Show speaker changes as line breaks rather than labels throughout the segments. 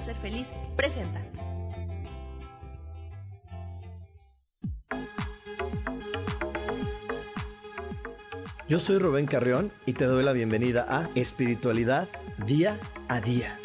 Ser feliz presenta.
Yo soy Rubén Carrión y te doy la bienvenida a Espiritualidad Día a Día.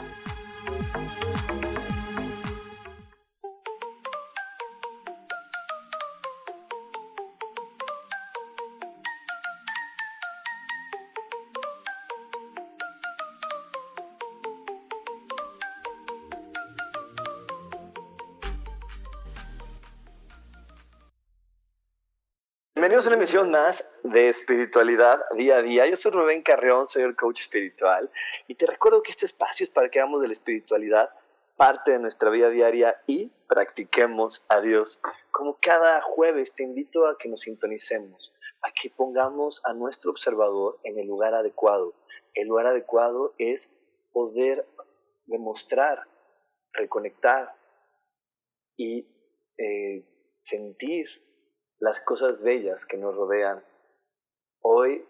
A una emisión más de espiritualidad día a día. Yo soy Rubén Carreón, soy el coach espiritual y te recuerdo que este espacio es para que hagamos de la espiritualidad parte de nuestra vida diaria y practiquemos a Dios. Como cada jueves te invito a que nos sintonicemos, a que pongamos a nuestro observador en el lugar adecuado. El lugar adecuado es poder demostrar, reconectar y eh, sentir las cosas bellas que nos rodean. Hoy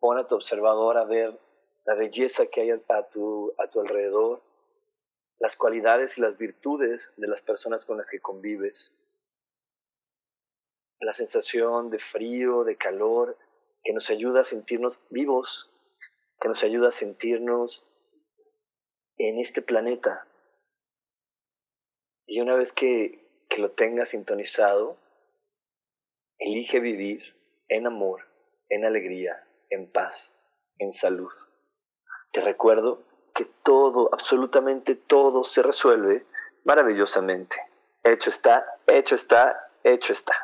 pon a tu observador a ver la belleza que hay a tu, a tu alrededor, las cualidades y las virtudes de las personas con las que convives, la sensación de frío, de calor, que nos ayuda a sentirnos vivos, que nos ayuda a sentirnos en este planeta. Y una vez que, que lo tengas sintonizado, Elige vivir en amor, en alegría, en paz, en salud. Te recuerdo que todo, absolutamente todo se resuelve maravillosamente. Hecho está, hecho está, hecho está.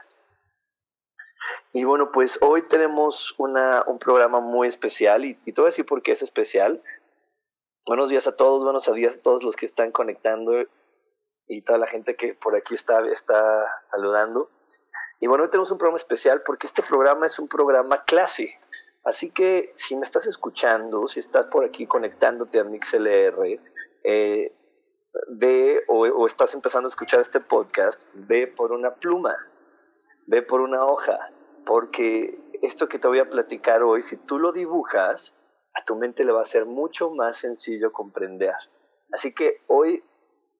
Y bueno, pues hoy tenemos una, un programa muy especial y, y te voy a decir por qué es especial. Buenos días a todos, buenos días a todos los que están conectando y toda la gente que por aquí está, está saludando. Y bueno, hoy tenemos un programa especial porque este programa es un programa clase. Así que si me estás escuchando, si estás por aquí conectándote a MixLR, eh, ve o, o, estás empezando a escuchar este podcast, ve por una pluma, ve por una hoja, porque esto que te voy a platicar hoy, si tú lo dibujas, a tu mente le va a ser mucho más sencillo comprender. Así que hoy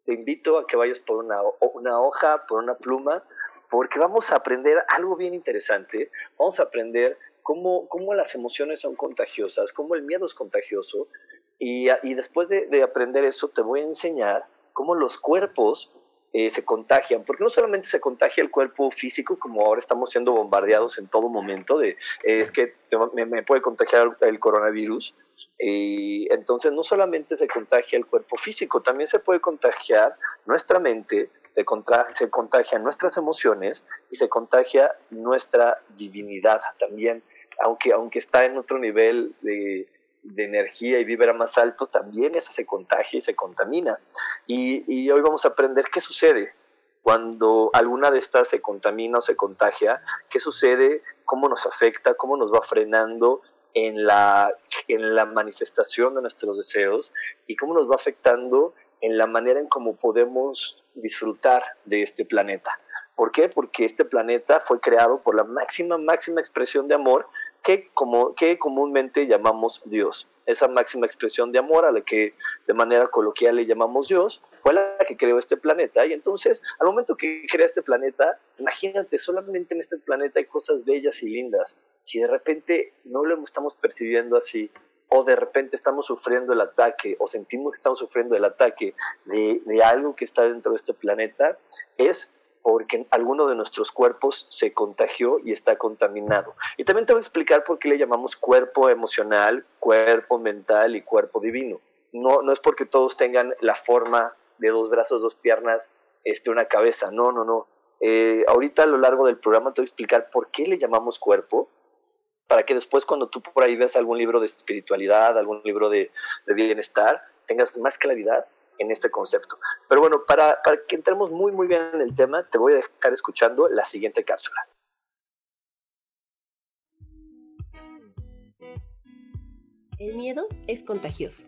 te invito a que vayas por una, una hoja, por una pluma, porque vamos a aprender algo bien interesante. Vamos a aprender cómo, cómo las emociones son contagiosas, cómo el miedo es contagioso. Y, después de, de, aprender eso, te voy a enseñar cómo los cuerpos eh, se contagian, porque no solamente se contagia el cuerpo físico, como ahora estamos siendo bombardeados en todo momento, de eh, es que me, me, puede contagiar el coronavirus, y entonces no solamente se contagia el cuerpo físico, también se puede contagiar nuestra mente, se, contra, se contagian nuestras emociones y se contagia nuestra divinidad también, aunque, aunque está en otro nivel de, de energía y vibra más alto, también esa se contagia y se contamina. Y, y hoy vamos a aprender qué sucede cuando alguna de estas se contamina o se contagia, qué sucede, cómo nos afecta, cómo nos va frenando en la, en la manifestación de nuestros deseos y cómo nos va afectando en la manera en cómo podemos disfrutar de este planeta. ¿Por qué? Porque este planeta fue creado por la máxima, máxima expresión de amor que, como, que comúnmente llamamos Dios. Esa máxima expresión de amor a la que de manera coloquial le llamamos Dios, fue la que creó este planeta. Y entonces, al momento que crea este planeta, imagínate, solamente en este planeta hay cosas bellas y lindas. Si de repente no lo estamos percibiendo así, o de repente estamos sufriendo el ataque o sentimos que estamos sufriendo el ataque de, algo que está dentro de este planeta, es porque alguno de nuestros cuerpos se contagió y está contaminado. Y también te voy a explicar por qué le llamamos cuerpo emocional, cuerpo mental y cuerpo divino. No, no es porque todos tengan la forma de dos brazos, dos piernas, este, una cabeza. No, no, no. Eh, ahorita a lo largo del programa te voy a explicar por qué le llamamos cuerpo para que después cuando tú por ahí ves algún libro de espiritualidad, algún libro de, de bienestar, tengas más claridad en este concepto. Pero bueno, para, para que entremos muy, muy bien en el tema, te voy a dejar escuchando la siguiente cápsula.
El miedo es contagioso.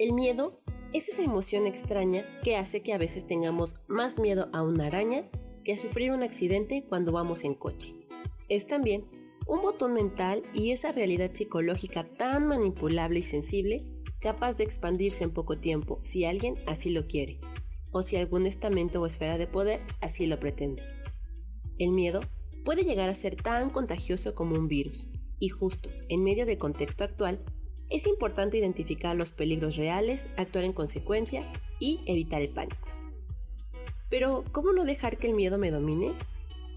El miedo es esa emoción extraña que hace que a veces tengamos más miedo a una araña que a sufrir un accidente cuando vamos en coche. Es también un botón mental y esa realidad psicológica tan manipulable y sensible capaz de expandirse en poco tiempo si alguien así lo quiere, o si algún estamento o esfera de poder así lo pretende. El miedo puede llegar a ser tan contagioso como un virus, y justo en medio del contexto actual, es importante identificar los peligros reales, actuar en consecuencia y evitar el pánico. Pero, ¿cómo no dejar que el miedo me domine?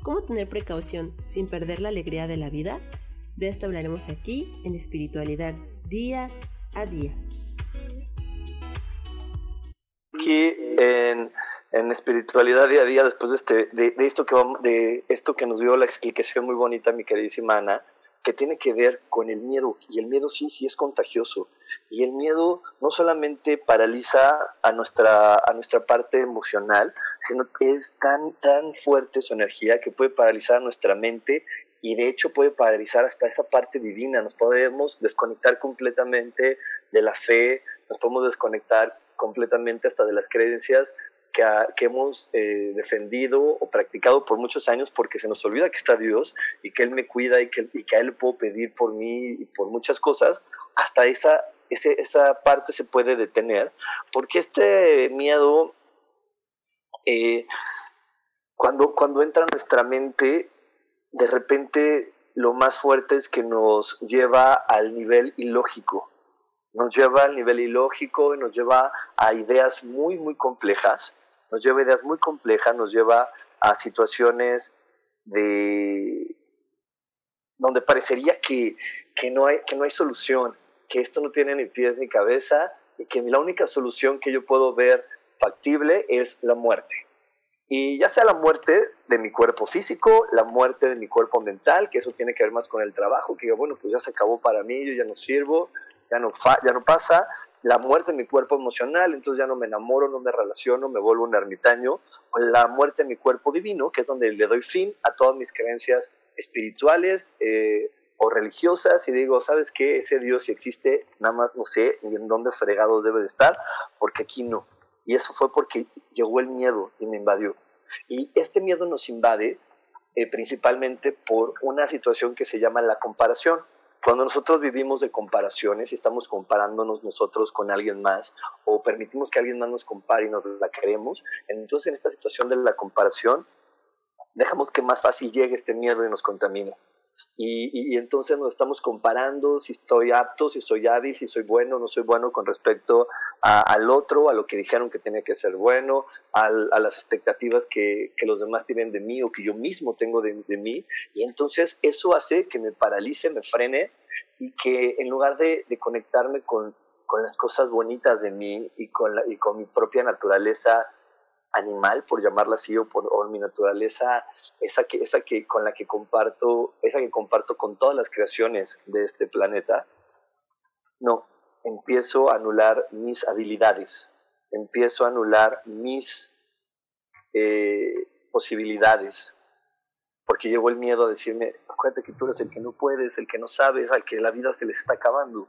¿Cómo tener precaución sin perder la alegría de la vida? De esto hablaremos aquí en espiritualidad día a día
aquí en, en, espiritualidad día a día, después de, este, de, esto que de esto que nos dio la explicación muy bonita, mi queridísima Ana, que tiene que ver con el miedo. Y el miedo sí, sí es contagioso. Y el miedo no solamente paraliza a nuestra, a nuestra parte emocional, sino que es tan, tan fuerte su energía que puede paralizar nuestra mente y de hecho puede paralizar hasta esa parte divina. Nos podemos desconectar completamente de la fe, nos podemos desconectar completamente hasta de las creencias que, que hemos eh, defendido o practicado por muchos años porque se nos olvida que está Dios y que Él me cuida y que, y que a Él puedo pedir por mí y por muchas cosas, hasta esa, esa parte se puede detener porque este miedo, eh, cuando, cuando entra en nuestra mente, de repente lo más fuerte es que nos lleva al nivel ilógico. Nos lleva al nivel ilógico y nos lleva a ideas muy, muy complejas, nos lleva a ideas muy complejas, nos lleva a situaciones de donde parecería que, que, no hay, que no hay solución, que esto no tiene ni pies ni cabeza y que la única solución que yo puedo ver factible es la muerte. Y ya sea la muerte de mi cuerpo físico, la muerte de mi cuerpo mental, que eso tiene que ver más con el trabajo, que yo, bueno, pues ya se acabó para mí, yo ya no sirvo, ya no, ya no pasa, la muerte de mi cuerpo emocional, entonces ya no me enamoro, no me relaciono, me vuelvo un ermitaño, o la muerte de mi cuerpo divino, que es donde le doy fin a todas mis creencias espirituales eh, o religiosas y digo, ¿sabes qué? Ese Dios si existe, nada más no sé ni en dónde fregado debe de estar, porque aquí no. Y eso fue porque llegó el miedo y me invadió. Y este miedo nos invade eh, principalmente por una situación que se llama la comparación. Cuando nosotros vivimos de comparaciones y estamos comparándonos nosotros con alguien más o permitimos que alguien más nos compare y nos la queremos, entonces en esta situación de la comparación dejamos que más fácil llegue este miedo y nos contamine. Y, y, entonces nos estamos comparando si estoy apto, si soy hábil, si soy bueno no soy bueno con respecto al otro, a lo que dijeron que tenía que ser bueno, a las expectativas que, que, los demás tienen de mí o que yo mismo tengo de, de, mí. Y entonces eso hace que me paralice, me frene y que en lugar de, de conectarme con, con, las cosas bonitas de mí y con, la, y con mi propia naturaleza animal, por llamarla así, o, por, mi naturaleza, esa que, esa que con la que comparto, esa que comparto con todas las creaciones de este planeta, no, empiezo a anular mis habilidades, empiezo a anular mis eh, posibilidades, porque llegó el miedo a decirme, acuérdate que tú eres el que no puedes, el que no sabes, al que la vida se les está acabando.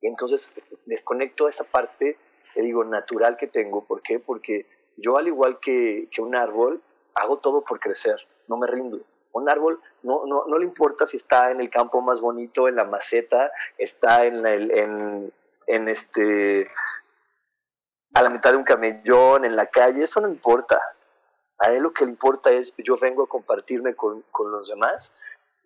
Y entonces desconecto esa parte, te digo, natural que tengo. ¿Por qué? Porque yo al igual que, que un árbol, hago todo por crecer, no me rindo. Un árbol no, no, no, le importa si está en el campo más bonito, en la maceta, está en, en, en este, a la mitad de un camellón, en la calle, eso no importa. A él lo que le importa es, yo vengo a compartirme con, con los demás,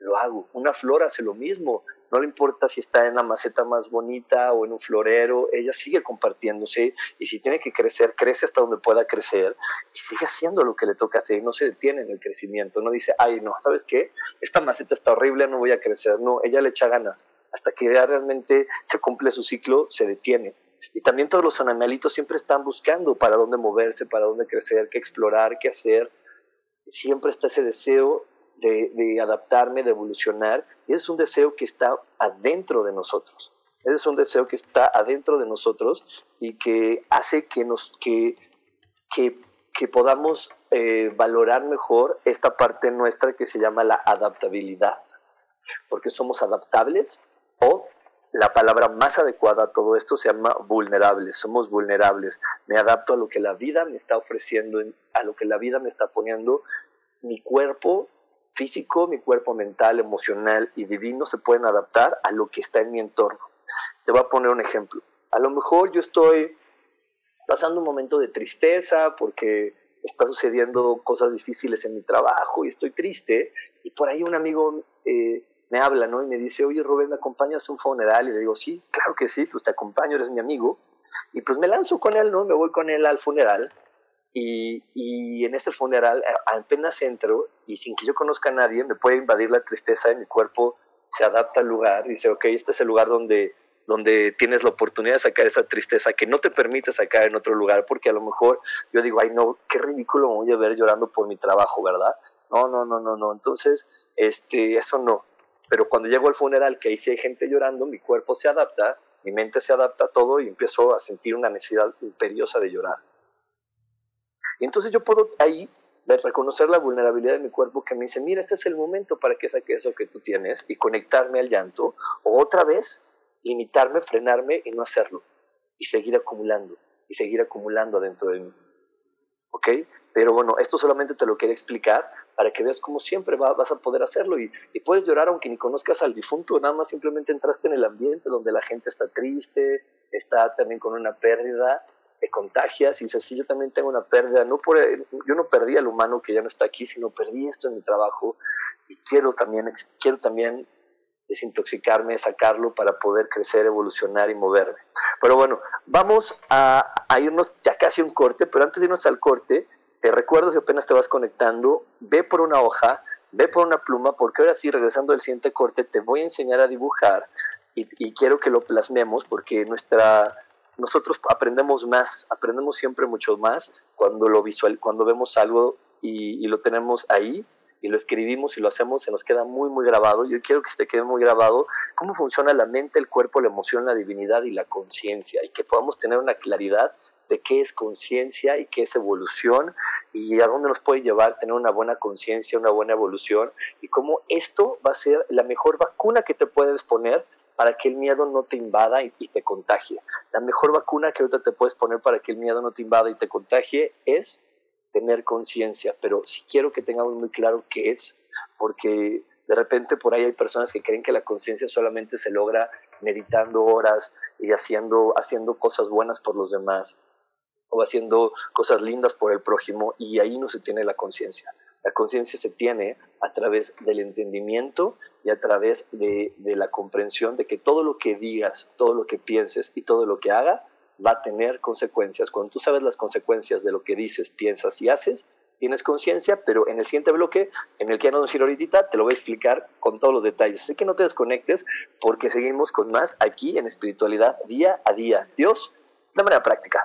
lo hago. Una flor hace lo mismo, no le importa si está en la maceta más bonita o en un florero, ella sigue compartiéndose y si tiene que crecer, crece hasta donde pueda crecer y sigue haciendo lo que le toca hacer y no se detiene en el crecimiento, no dice, ay, no, ¿sabes qué? Esta maceta está horrible, no voy a crecer, no, ella le echa ganas, hasta que ya realmente se cumple su ciclo, se detiene. Y también todos los animalitos siempre están buscando para dónde moverse, para dónde crecer, qué explorar, qué hacer. Siempre está ese deseo de, adaptarme, de evolucionar, y es un deseo que está adentro de nosotros. Ese es un deseo que está adentro de nosotros y que hace que, nos, que, que, que podamos eh, valorar mejor esta parte nuestra que se llama la adaptabilidad. Porque somos adaptables o la palabra más adecuada a todo esto se llama vulnerables. Somos vulnerables. Me adapto a lo que la vida me está ofreciendo, a lo que la vida me está poniendo. Mi cuerpo físico, mi cuerpo mental, emocional y divino se pueden adaptar a lo que está en mi entorno. Te voy a poner un ejemplo. A lo mejor yo estoy pasando un momento de tristeza porque está sucediendo cosas difíciles en mi trabajo y estoy triste y por ahí un amigo eh, me habla, ¿no? Y me dice, oye Rubén, ¿me acompañas a un funeral? Y le digo, sí, claro que sí, pues te acompaño, eres mi amigo. Y pues me lanzo con él, ¿no? Me voy con él al funeral. Y, y en ese funeral apenas entro y sin que yo conozca a nadie me puede invadir la tristeza de mi cuerpo, se adapta al lugar y dice, ok, este es el lugar donde, donde tienes la oportunidad de sacar esa tristeza que no te permite sacar en otro lugar, porque a lo mejor yo digo, ay no, qué ridículo me voy a ver llorando por mi trabajo, ¿verdad? No, no, no, no, no. Entonces, este, eso no. Pero cuando llego al funeral, que ahí sí hay gente llorando, mi cuerpo se adapta, mi mente se adapta a todo y empiezo a sentir una necesidad imperiosa de llorar. Y entonces yo puedo ahí reconocer la vulnerabilidad de mi cuerpo que me dice, mira, este es el momento para que saque eso que tú tienes y conectarme al llanto, o otra vez limitarme, frenarme y no hacerlo, y seguir acumulando, y seguir acumulando dentro de mí. ¿Ok? Pero bueno, esto solamente te lo quiero explicar para que veas cómo siempre vas a poder hacerlo y, puedes llorar aunque ni conozcas al difunto, nada más simplemente entraste en el ambiente donde la gente está triste, está también con una pérdida, te contagias y dices, yo también tengo una pérdida, no por, yo no perdí al humano que ya no está aquí, sino perdí esto en mi trabajo y quiero también, quiero también desintoxicarme, sacarlo para poder crecer, evolucionar y moverme. Pero bueno, vamos a, a irnos ya casi a un corte, pero antes de irnos al corte, te recuerdo si apenas te vas conectando, ve por una hoja, ve por una pluma, porque ahora sí, regresando al siguiente corte, te voy a enseñar a dibujar y, quiero que lo plasmemos porque nuestra, nosotros aprendemos más, aprendemos siempre mucho más cuando lo visual, cuando vemos algo y, y lo tenemos ahí y lo escribimos y lo hacemos, se nos queda muy, muy grabado. Yo quiero que se quede muy grabado cómo funciona la mente, el cuerpo, la emoción, la divinidad y la conciencia, y que podamos tener una claridad de qué es conciencia y qué es evolución y a dónde nos puede llevar tener una buena conciencia, una buena evolución y cómo esto va a ser la mejor vacuna que te puedes poner para que el miedo no te invada y, te contagie. La mejor vacuna que ahorita te puedes poner para que el miedo no te invada y te contagie es tener conciencia, pero si quiero que tengamos muy claro qué es, porque de repente por ahí hay personas que creen que la conciencia solamente se logra meditando horas y haciendo, haciendo cosas buenas por los demás o haciendo cosas lindas por el prójimo y ahí no se tiene la conciencia. La conciencia se tiene a través del entendimiento y a través de, la comprensión de que todo lo que digas, todo lo que pienses y todo lo que haga va a tener consecuencias. Cuando tú sabes las consecuencias de lo que dices, piensas y haces, tienes conciencia, pero en el siguiente bloque, en el que ya no a ir ahorita, te lo voy a explicar con todos los detalles. Así que no te desconectes porque seguimos con más aquí en espiritualidad día a día. Dios, de manera práctica.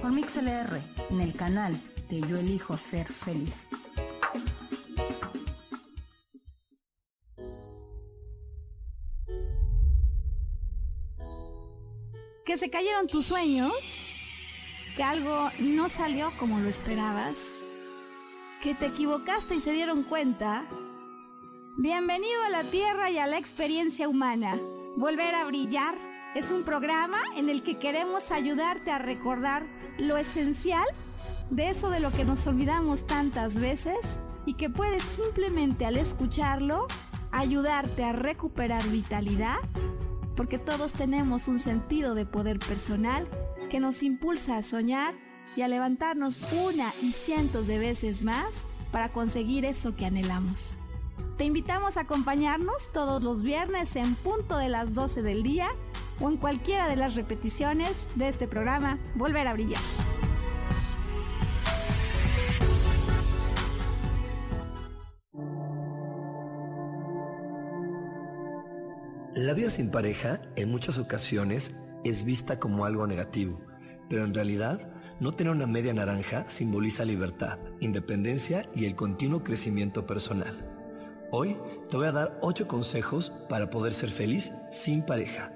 por MixLR en el canal de Yo Elijo Ser Feliz.
Que se cayeron tus sueños, que algo no salió como lo esperabas, que te equivocaste y se dieron cuenta. Bienvenido a la Tierra y a la experiencia humana. Volver a brillar es un programa en el que queremos ayudarte a recordar lo esencial de eso de lo que nos olvidamos tantas veces y que puedes simplemente al escucharlo ayudarte a recuperar vitalidad, porque todos tenemos un sentido de poder personal que nos impulsa a soñar y a levantarnos una y cientos de veces más para conseguir eso que anhelamos. Te invitamos a acompañarnos todos los viernes en punto de las 12 del día o en cualquiera de las repeticiones de este programa Volver a Brillar.
La vida sin pareja en muchas ocasiones es vista como algo negativo, pero en realidad no tener una media naranja simboliza libertad, independencia y el continuo crecimiento personal. Hoy te voy a dar 8 consejos para poder ser feliz sin pareja.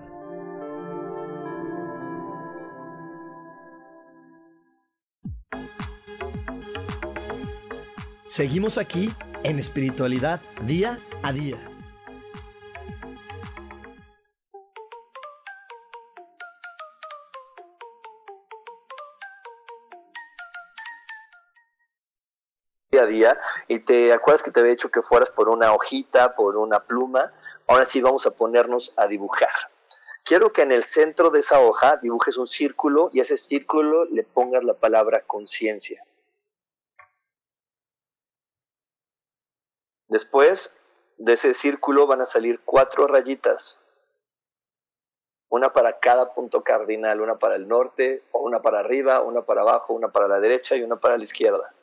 Seguimos aquí en espiritualidad día a día.
día a día y te acuerdas que te había dicho que fueras por una hojita, por una pluma, ahora sí vamos a ponernos a dibujar. Quiero que en el centro de esa hoja dibujes un círculo y a ese círculo le pongas la palabra conciencia. Después de ese círculo van a salir cuatro rayitas. Una para cada punto cardinal, una para el norte, o una para arriba, una para abajo, una para la derecha y una para la izquierda.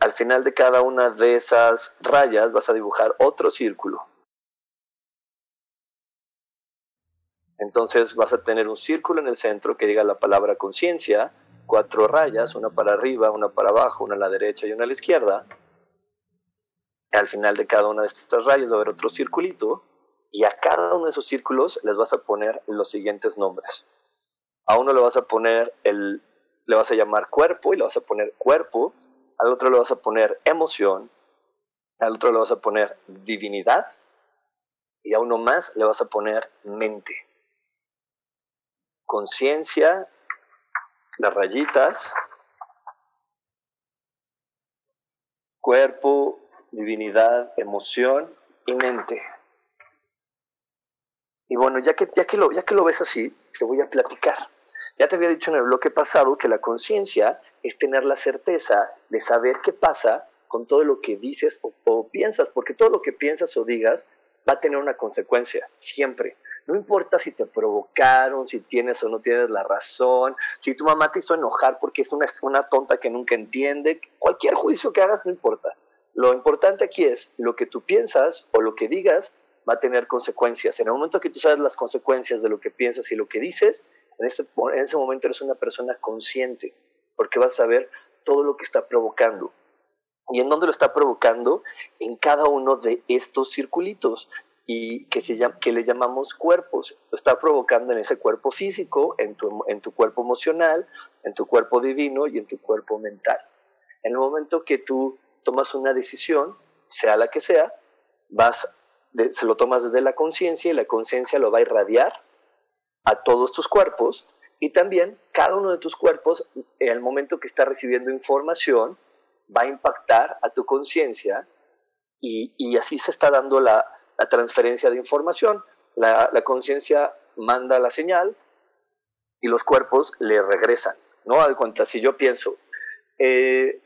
Al final de cada una de esas rayas vas a dibujar otro círculo. Entonces vas a tener un círculo en el centro que diga la palabra conciencia, cuatro rayas, una para arriba, una para abajo, una a la derecha y una a la izquierda. Al final de cada una de estas rayas va a haber otro circulito y a cada uno de esos círculos les vas a poner los siguientes nombres. A uno le vas a poner el, le vas a llamar cuerpo y le vas a poner cuerpo al otro le vas a poner emoción, al otro le vas a poner divinidad y a uno más le vas a poner mente. Conciencia, las rayitas, cuerpo, divinidad, emoción y mente. Y bueno, ya que, ya que, lo, ya que lo ves así, te voy a platicar. Ya te había dicho en el bloque pasado que la conciencia es tener la certeza de saber qué pasa con todo lo que dices o, piensas, porque todo lo que piensas o digas va a tener una consecuencia, siempre. No importa si te provocaron, si tienes o no tienes la razón, si tu mamá te hizo enojar porque es una, una tonta que nunca entiende, cualquier juicio que hagas no importa. Lo importante aquí es lo que tú piensas o lo que digas va a tener consecuencias. En el momento que tú sabes las consecuencias de lo que piensas y lo que dices, en ese, en ese momento eres una persona consciente porque vas a ver todo lo que está provocando. ¿Y en dónde lo está provocando? En cada uno de estos circulitos y que, se llama, que le llamamos cuerpos. Lo está provocando en ese cuerpo físico, en tu, en tu cuerpo emocional, en tu cuerpo divino y en tu cuerpo mental. En el momento que tú tomas una decisión, sea la que sea, vas se lo tomas desde la conciencia y la conciencia lo va a irradiar a todos tus cuerpos y también cada uno de tus cuerpos, en el momento que está recibiendo información, va a impactar a tu conciencia y, así se está dando la, transferencia de información. La, conciencia manda la señal y los cuerpos le regresan, ¿no? De cuenta, si yo pienso, eh,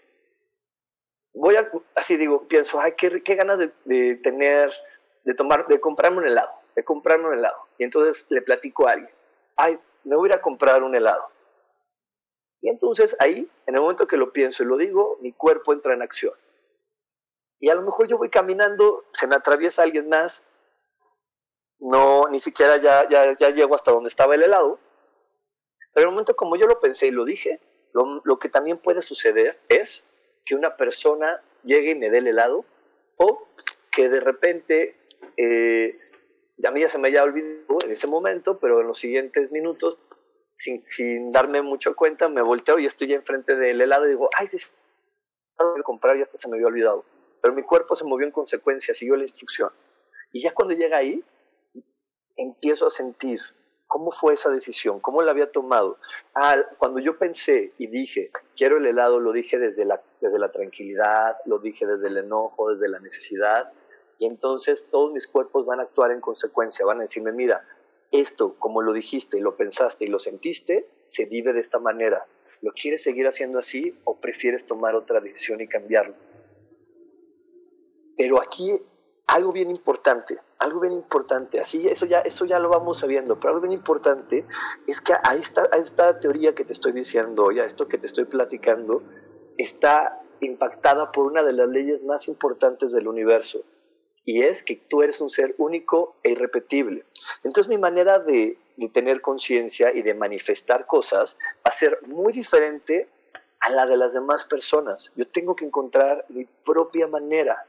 voy a, así digo, pienso, ay, qué, qué ganas de, de, tener, de tomar, de comprarme un helado, de comprarme un helado. Y entonces le platico a alguien, ay, me voy a ir a comprar un helado. Y entonces ahí, en el momento que lo pienso y lo digo, mi cuerpo entra en acción. Y a lo mejor yo voy caminando, se me atraviesa alguien más, no, ni siquiera ya, ya, ya llego hasta donde estaba el helado, pero en el momento como yo lo pensé y lo dije, lo, lo que también puede suceder es que una persona llegue y me dé el helado, o que de repente, eh, a mí ya se me haya olvidado en ese momento, pero en los siguientes minutos, sin, sin darme mucho cuenta, me volteo y estoy ya enfrente del helado y digo, ay, sí, a comprar y hasta se me había olvidado. Pero mi cuerpo se movió en consecuencia, siguió la instrucción. Y ya cuando llega ahí, empiezo a sentir cómo fue esa decisión, cómo la había tomado. Ah, cuando yo pensé y dije, quiero el helado, lo dije desde la, desde la tranquilidad, lo dije desde el enojo, desde la necesidad. Y entonces todos mis cuerpos van a actuar en consecuencia, van a decirme, mira, esto, como lo dijiste y lo pensaste y lo sentiste, se vive de esta manera. ¿Lo quieres seguir haciendo así o prefieres tomar otra decisión y cambiarlo? Pero aquí algo bien importante, algo bien importante, así eso ya, eso ya lo vamos sabiendo, pero algo bien importante es que a esta, a esta teoría que te estoy diciendo, ya esto que te estoy platicando, está impactada por una de las leyes más importantes del universo, y es que tú eres un ser único e irrepetible. Entonces mi manera de, de tener conciencia y de manifestar cosas va a ser muy diferente a la de las demás personas. Yo tengo que encontrar mi propia manera,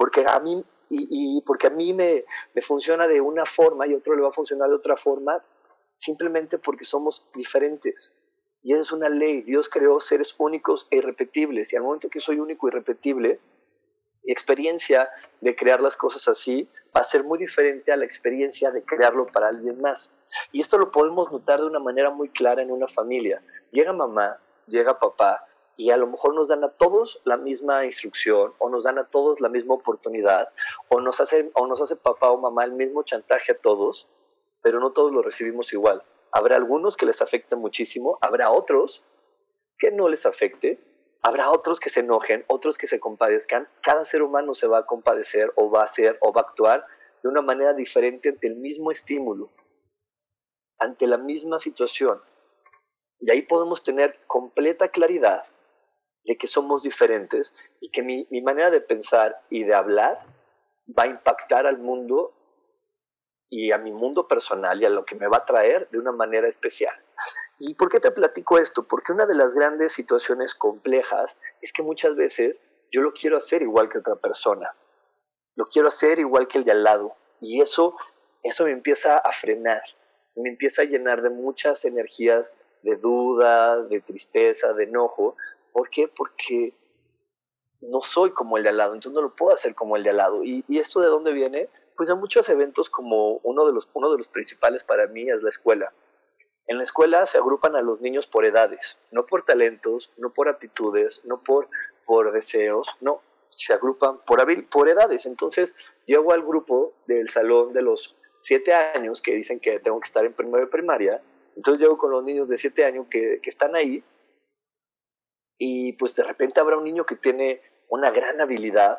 porque a mí y, porque a mí me, me, funciona de una forma y a otro le va a funcionar de otra forma, simplemente porque somos diferentes. Y esa es una ley. Dios creó seres únicos e irrepetibles. Y al momento que soy único e irrepetible, mi experiencia de crear las cosas así va a ser muy diferente a la experiencia de crearlo para alguien más. Y esto lo podemos notar de una manera muy clara en una familia. Llega mamá, llega papá, y a lo mejor nos dan a todos la misma instrucción o nos dan a todos la misma oportunidad o nos hace, o nos hace papá o mamá el mismo chantaje a todos, pero no todos lo recibimos igual. Habrá algunos que les afecte muchísimo, habrá otros que no les afecte, habrá otros que se enojen, otros que se compadezcan. Cada ser humano se va a compadecer o va a hacer o va a actuar de una manera diferente ante el mismo estímulo, ante la misma situación. Y ahí podemos tener completa claridad de que somos diferentes y que mi, mi, manera de pensar y de hablar va a impactar al mundo y a mi mundo personal y a lo que me va a traer de una manera especial. ¿Y por qué te platico esto? Porque una de las grandes situaciones complejas es que muchas veces yo lo quiero hacer igual que otra persona. Lo quiero hacer igual que el de al lado. Y eso, eso me empieza a frenar, me empieza a llenar de muchas energías de duda, de tristeza, de enojo, ¿Por qué? Porque no soy como el de al lado, entonces no lo puedo hacer como el de al lado. ¿Y, esto de dónde viene? Pues de muchos eventos como uno de, los, uno de los principales para mí es la escuela. En la escuela se agrupan a los niños por edades, no por talentos, no por aptitudes, no por, por deseos, no, se agrupan por, por edades. Entonces llego al grupo del salón de los siete años que dicen que tengo que estar en primero primaria, entonces llego con los niños de siete años que, que están ahí y pues de repente habrá un niño que tiene una gran habilidad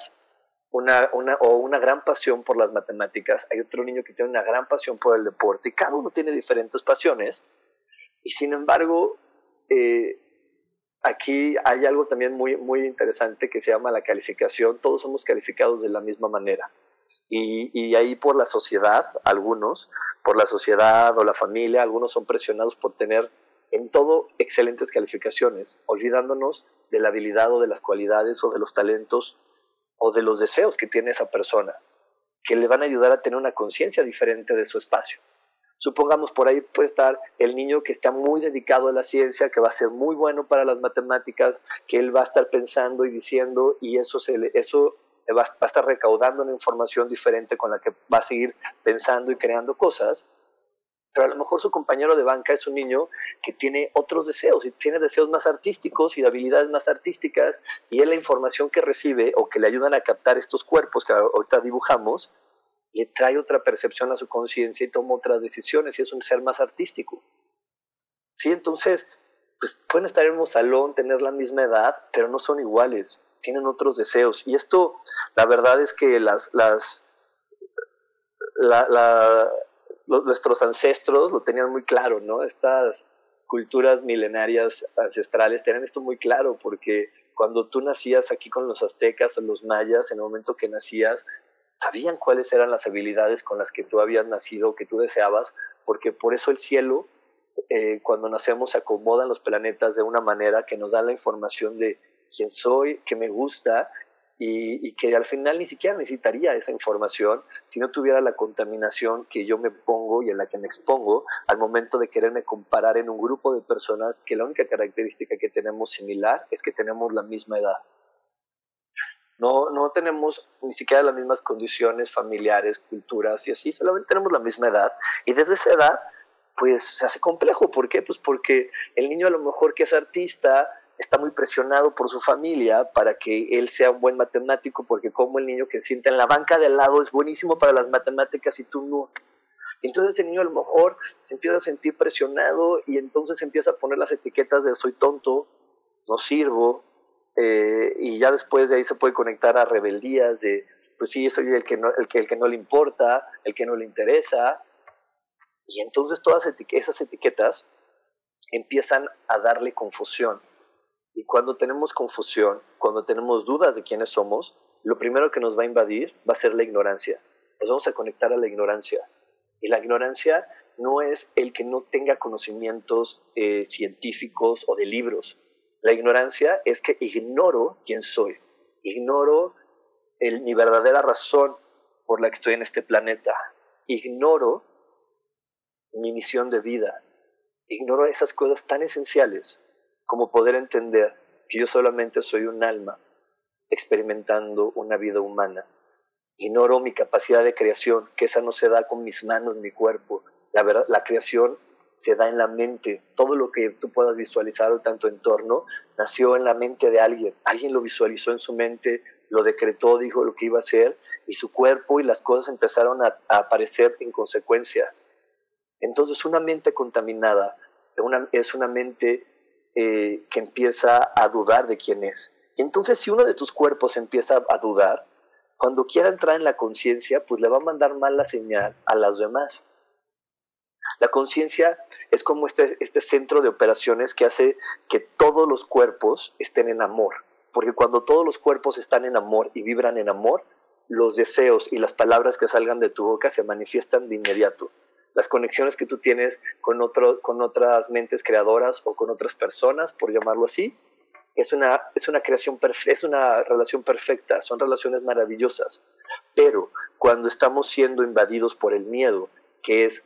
una, una, o una gran pasión por las matemáticas, hay otro niño que tiene una gran pasión por el deporte y cada uno tiene diferentes pasiones y sin embargo eh, aquí hay algo también muy, muy interesante que se llama la calificación, todos somos calificados de la misma manera y, y ahí por la sociedad, algunos, por la sociedad o la familia, algunos son presionados por tener en todo excelentes calificaciones, olvidándonos de la habilidad o de las cualidades o de los talentos o de los deseos que tiene esa persona, que le van a ayudar a tener una conciencia diferente de su espacio. Supongamos por ahí puede estar el niño que está muy dedicado a la ciencia, que va a ser muy bueno para las matemáticas, que él va a estar pensando y diciendo y eso, se le, eso va, va a estar recaudando una información diferente con la que va a seguir pensando y creando cosas pero a lo mejor su compañero de banca es un niño que tiene otros deseos y tiene deseos más artísticos y de habilidades más artísticas y es la información que recibe o que le ayudan a captar estos cuerpos que ahorita dibujamos, le trae otra percepción a su conciencia y toma otras decisiones y es un ser más artístico. ¿Sí? Entonces, pues pueden estar en un salón, tener la misma edad, pero no son iguales, tienen otros deseos. Y esto, la verdad es que las, las, nuestros ancestros lo tenían muy claro, ¿no? Estas culturas milenarias ancestrales tenían esto muy claro, porque cuando tú nacías aquí con los aztecas o los mayas, en el momento que nacías, sabían cuáles eran las habilidades con las que tú habías nacido, que tú deseabas, porque por eso el cielo, eh, cuando nacemos, se acomodan los planetas de una manera que nos da la información de quién soy, qué me gusta, y, que al final ni siquiera necesitaría esa información si no tuviera la contaminación que yo me pongo y en la que me expongo al momento de quererme comparar en un grupo de personas que la única característica que tenemos similar es que tenemos la misma edad. No, no tenemos ni siquiera las mismas condiciones familiares, culturas y así, solamente tenemos la misma edad. Y desde esa edad, pues se hace complejo. ¿Por qué? Pues porque el niño a lo mejor que es artista, está muy presionado por su familia para que él sea un buen matemático, porque como el niño que sienta en la banca de al lado es buenísimo para las matemáticas y tú no. Entonces el niño a lo mejor se empieza a sentir presionado y entonces empieza a poner las etiquetas de soy tonto, no sirvo, eh, y ya después de ahí se puede conectar a rebeldías de, pues sí, soy el que no, el que, el que no le importa, el que no le interesa, y entonces todas esas etiquetas empiezan a darle confusión y cuando tenemos confusión, cuando tenemos dudas de quiénes somos, lo primero que nos va a invadir va a ser la ignorancia. Nos vamos a conectar a la ignorancia. Y la ignorancia no es el que no tenga conocimientos eh, científicos o de libros. La ignorancia es que ignoro quién soy. Ignoro mi verdadera razón por la que estoy en este planeta. Ignoro mi misión de vida. Ignoro esas cosas tan esenciales como poder entender que yo solamente soy un alma experimentando una vida humana. Ignoro mi capacidad de creación, que esa no se da con mis manos, mi cuerpo. La, verdad, la creación se da en la mente. Todo lo que tú puedas visualizar o tanto entorno nació en la mente de alguien. Alguien lo visualizó en su mente, lo decretó, dijo lo que iba a hacer y su cuerpo y las cosas empezaron a, aparecer en consecuencia. Entonces una mente contaminada es una mente eh, que empieza a dudar de quién es. Y entonces si uno de tus cuerpos empieza a dudar, cuando quiera entrar en la conciencia, pues le va a mandar mal la señal a los demás. La conciencia es como este, este centro de operaciones que hace que todos los cuerpos estén en amor. Porque cuando todos los cuerpos están en amor y vibran en amor, los deseos y las palabras que salgan de tu boca se manifiestan de inmediato las conexiones que tú tienes con, otro, con otras mentes creadoras o con otras personas, por llamarlo así, es una, es una creación es una relación perfecta, son relaciones maravillosas. Pero cuando estamos siendo invadidos por el miedo, que es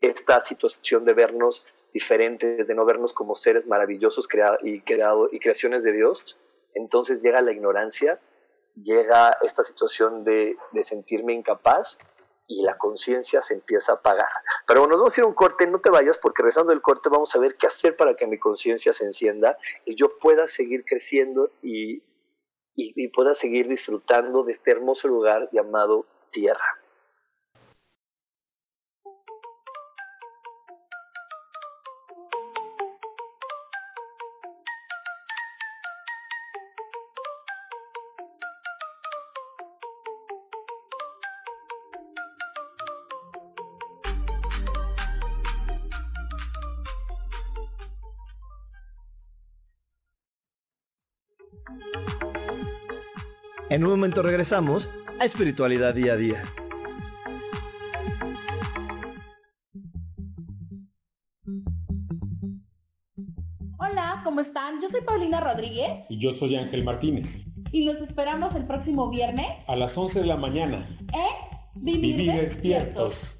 esta situación de vernos diferentes, de no vernos como seres maravillosos y, creado, y creaciones de Dios, entonces llega la ignorancia, llega esta situación de, de sentirme incapaz y la conciencia se empieza a apagar. Pero bueno, vamos a ir a un corte, no te vayas porque rezando el corte vamos a ver qué hacer para que mi conciencia se encienda y yo pueda seguir creciendo y, y pueda seguir disfrutando de este hermoso lugar llamado tierra.
En un momento regresamos a Espiritualidad Día a Día.
Hola, ¿cómo están? Yo soy Paulina Rodríguez.
Y yo soy Ángel Martínez.
Y los esperamos el próximo viernes.
A las 11 de la mañana.
En Vivir, despiertos.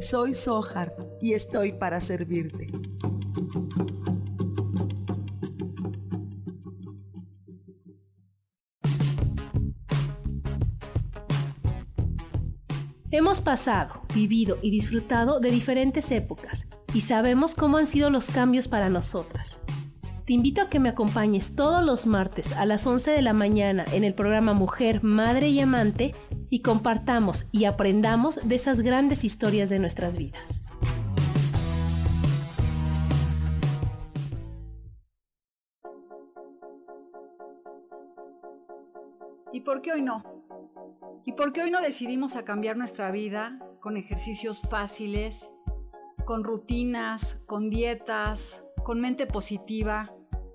Soy Sohar y estoy para servirte.
Hemos pasado, vivido y disfrutado de diferentes épocas y sabemos cómo han sido los cambios para nosotras. Te invito a que me acompañes todos los martes a las 11 de la mañana en el programa Mujer, Madre y Amante y compartamos y aprendamos de esas grandes historias de nuestras vidas.
¿Y por qué hoy no? ¿Y por qué hoy no decidimos cambiar nuestra vida con ejercicios fáciles, con rutinas, con dietas, con mente positiva?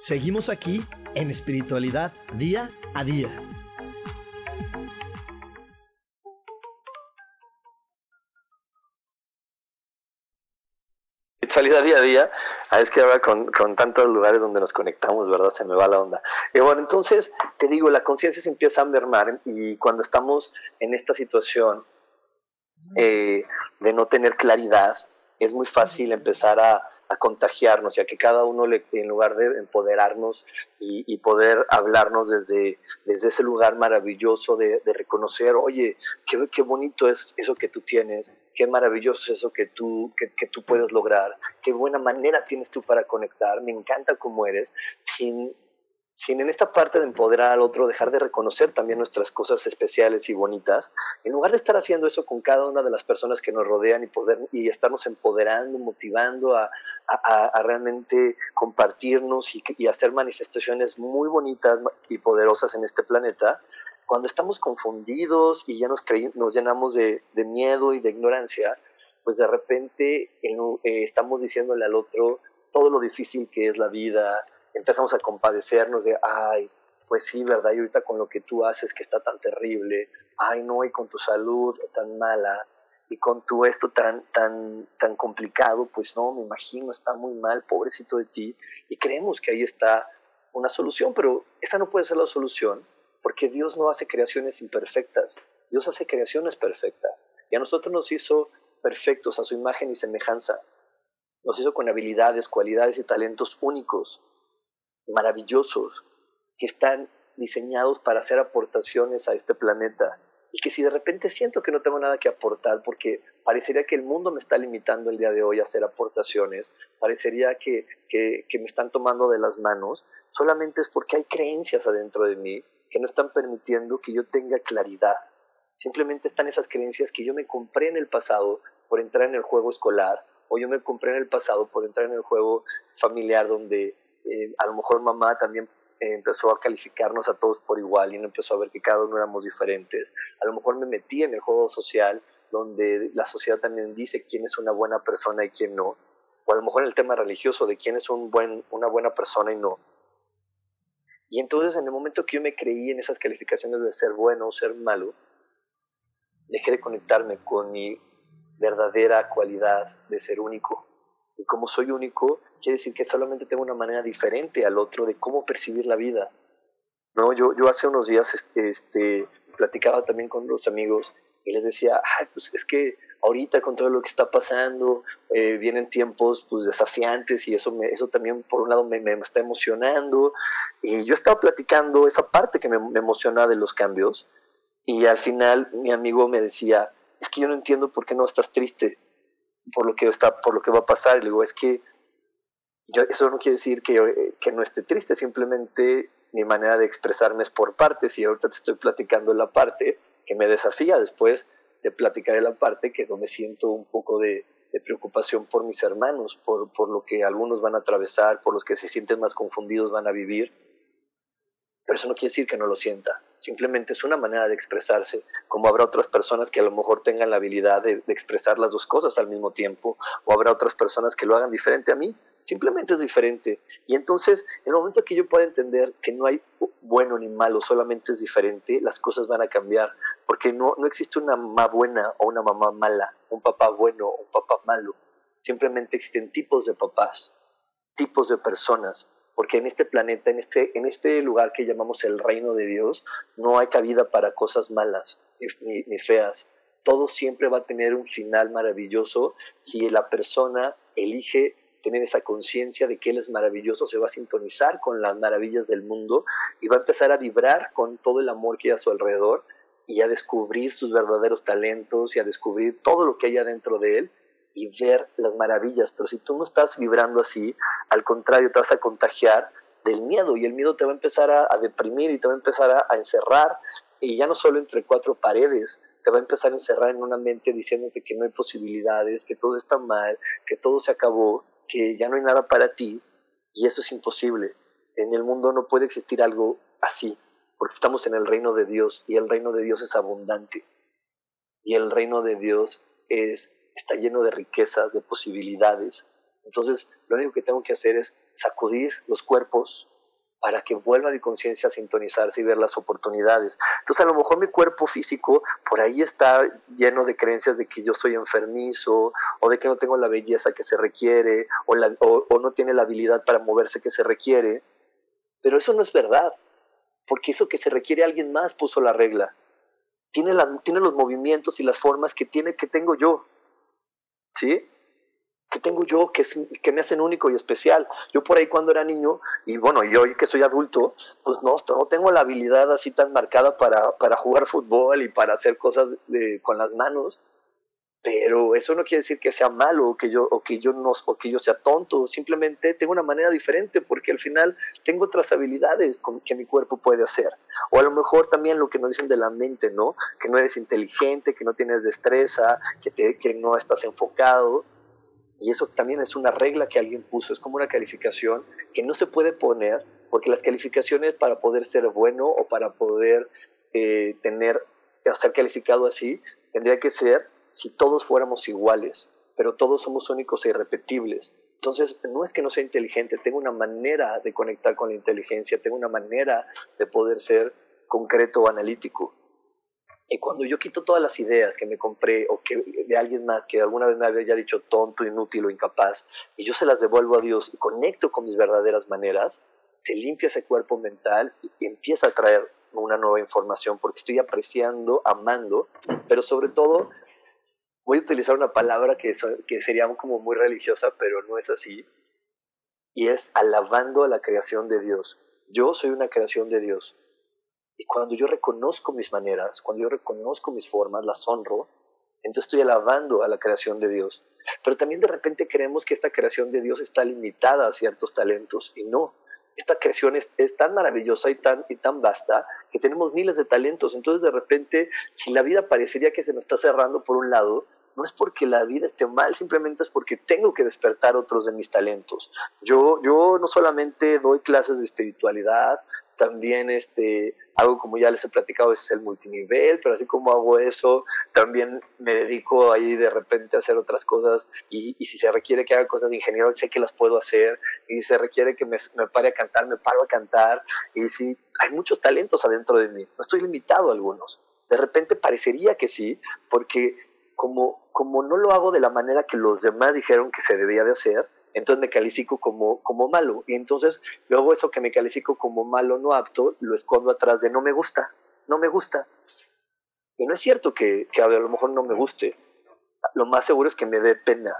Seguimos aquí en espiritualidad día a día.
Espiritualidad día a día, ah, es que ahora con, con, tantos lugares donde nos conectamos, ¿verdad? Se me va la onda. Y bueno, entonces, te digo, la conciencia se empieza a mermar y cuando estamos en esta situación eh, de no tener claridad, es muy fácil empezar a, a contagiarnos y a que cada uno, le, en lugar de empoderarnos y, poder hablarnos desde, desde ese lugar maravilloso de, de reconocer, oye, qué, qué, bonito es eso que tú tienes, qué maravilloso es eso que tú, que, que tú puedes lograr, qué buena manera tienes tú para conectar, me encanta cómo eres, sin sin en esta parte de empoderar al otro, dejar de reconocer también nuestras cosas especiales y bonitas, en lugar de estar haciendo eso con cada una de las personas que nos rodean y poder y estarnos empoderando, motivando a, realmente compartirnos y, hacer manifestaciones muy bonitas y poderosas en este planeta, cuando estamos confundidos y ya nos, llenamos de, de, miedo y de ignorancia, pues de repente eh, estamos diciéndole al otro todo lo difícil que es la vida, empezamos a compadecernos de, ay, pues sí, ¿verdad? Y ahorita con lo que tú haces que está tan terrible, ay, no, y con tu salud tan mala, y con tu esto tan, tan, tan complicado, pues no, me imagino, está muy mal, pobrecito de ti, y creemos que ahí está una solución, pero esa no puede ser la solución, porque Dios no hace creaciones imperfectas, Dios hace creaciones perfectas, y a nosotros nos hizo perfectos a su imagen y semejanza, nos hizo con habilidades, cualidades y talentos únicos, maravillosos que están diseñados para hacer aportaciones a este planeta y que si de repente siento que no tengo nada que aportar porque parecería que el mundo me está limitando el día de hoy a hacer aportaciones, parecería que, que, me están tomando de las manos, solamente es porque hay creencias adentro de mí que no están permitiendo que yo tenga claridad. Simplemente están esas creencias que yo me compré en el pasado por entrar en el juego escolar o yo me compré en el pasado por entrar en el juego familiar donde eh, a lo mejor mamá también eh, empezó a calificarnos a todos por igual y empezó a ver que cada uno éramos diferentes. A lo mejor me metí en el juego social donde la sociedad también dice quién es una buena persona y quién no. O a lo mejor el tema religioso de quién es una buena persona y no. Y entonces en el momento que yo me creí en esas calificaciones de ser bueno o ser malo, dejé de conectarme con mi verdadera cualidad de ser único. Y como soy único, quiere decir que solamente tengo una manera diferente al otro de cómo percibir la vida. No, yo, yo hace unos días este, platicaba también con los amigos y les decía, Ay, pues es que ahorita con todo lo que está pasando, eh, vienen tiempos pues, desafiantes y eso, me, eso también por un lado me, me, está emocionando. Y yo estaba platicando esa parte que me, me emociona de los cambios y al final mi amigo me decía, es que yo no entiendo por qué no estás triste por lo que está por lo que va a pasar y le digo es que yo, eso no quiere decir que, yo, eh, que no esté triste, simplemente mi manera de expresarme es por partes y ahorita te estoy platicando la parte que me desafía, después de platicar la parte que es donde siento un poco de, de preocupación por mis hermanos, por, por lo que algunos van a atravesar, por los que se sienten más confundidos van a vivir. Pero eso no quiere decir que no lo sienta. Simplemente es una manera de expresarse, como habrá otras personas que a lo mejor tengan la habilidad de, expresar las dos cosas al mismo tiempo, o habrá otras personas que lo hagan diferente a mí. Simplemente es diferente. Y entonces, en el momento que yo pueda entender que no hay bueno ni malo, solamente es diferente, las cosas van a cambiar. Porque no, no existe una mamá buena o una mamá mala, un papá bueno o un papá malo. Simplemente existen tipos de papás, tipos de personas. Porque en este planeta, en este, en este lugar que llamamos el reino de Dios, no hay cabida para cosas malas ni, ni feas. Todo siempre va a tener un final maravilloso si la persona elige tener esa conciencia de que Él es maravilloso, se va a sintonizar con las maravillas del mundo y va a empezar a vibrar con todo el amor que hay a su alrededor y a descubrir sus verdaderos talentos y a descubrir todo lo que hay adentro de Él y ver las maravillas. Pero si tú no estás vibrando así, al contrario, te vas a contagiar del miedo y el miedo te va a empezar a, a deprimir y te va a empezar a, a encerrar y ya no solo entre cuatro paredes, te va a empezar a encerrar en una mente diciéndote que no hay posibilidades, que todo está mal, que todo se acabó, que ya no hay nada para ti y eso es imposible. En el mundo no puede existir algo así, porque estamos en el reino de Dios y el reino de Dios es abundante. Y el reino de Dios es está lleno de riquezas, de posibilidades. Entonces, lo único que tengo que hacer es sacudir los cuerpos para que vuelva mi conciencia a sintonizarse y ver las oportunidades. Entonces, a lo mejor mi cuerpo físico por ahí está lleno de creencias de que yo soy enfermizo, o de que no tengo la belleza que se requiere, o, la, o, o no tiene la habilidad para moverse que se requiere. Pero eso no es verdad, porque eso que se requiere alguien más puso la regla. Tiene, la, tiene los movimientos y las formas que, tiene, que tengo yo. ¿Sí? que tengo yo que, que me hacen único y especial. Yo por ahí cuando era niño, y bueno, y hoy que soy adulto, pues no, no tengo la habilidad así tan marcada para, para jugar fútbol y para hacer cosas de, con las manos, pero eso no quiere decir que sea malo o que yo, o que yo, no, o que yo sea tonto, simplemente tengo una manera diferente porque al final tengo otras habilidades que mi cuerpo puede hacer. O a lo mejor también lo que nos dicen de la mente, ¿no? Que no eres inteligente, que no tienes destreza, que, te, no estás enfocado y eso también es una regla que alguien puso, es como una calificación que no se puede poner, porque las calificaciones para poder ser bueno o para poder eh, tener, ser calificado así, tendría que ser si todos fuéramos iguales, pero todos somos únicos e irrepetibles. Entonces, no es que no sea inteligente, tengo una manera de conectar con la inteligencia, tengo una manera de poder ser concreto o analítico. Y cuando yo quito todas las ideas que me compré o que de alguien más que alguna vez me había dicho tonto, inútil o incapaz, y yo se las devuelvo a Dios y conecto con mis verdaderas maneras, se limpia ese cuerpo mental y empieza a traer una nueva información porque estoy apreciando, amando, pero sobre todo voy a utilizar una palabra que, que sería como muy religiosa, pero no es así, y es alabando a la creación de Dios. Yo soy una creación de Dios y cuando yo reconozco mis maneras, cuando yo reconozco mis formas, las honro, entonces estoy alabando a la creación de Dios. Pero también de repente creemos que esta creación de Dios está limitada a ciertos talentos y no. Esta creación es, tan maravillosa y tan, y tan vasta que tenemos miles de talentos. Entonces de repente, si la vida parecería que se nos está cerrando por un lado, no es porque la vida esté mal, simplemente es porque tengo que despertar otros de mis talentos. Yo, yo no solamente doy clases de espiritualidad, también este, algo como ya les he platicado es el multinivel, pero así como hago eso, también me dedico ahí de repente a hacer otras cosas y, y si se requiere que haga cosas de ingeniero, sé que las puedo hacer y si se requiere que me, me pare a cantar, me paro a cantar y si hay muchos talentos adentro de mí, no estoy limitado a algunos. De repente parecería que sí, porque como, como no lo hago de la manera que los demás dijeron que se debía de hacer, entonces me califico como, como malo. Y entonces luego eso que me califico como malo, no apto, lo escondo atrás de no me gusta, no me gusta. Y no es cierto que, que a, lo mejor no me guste. Lo más seguro es que me dé pena.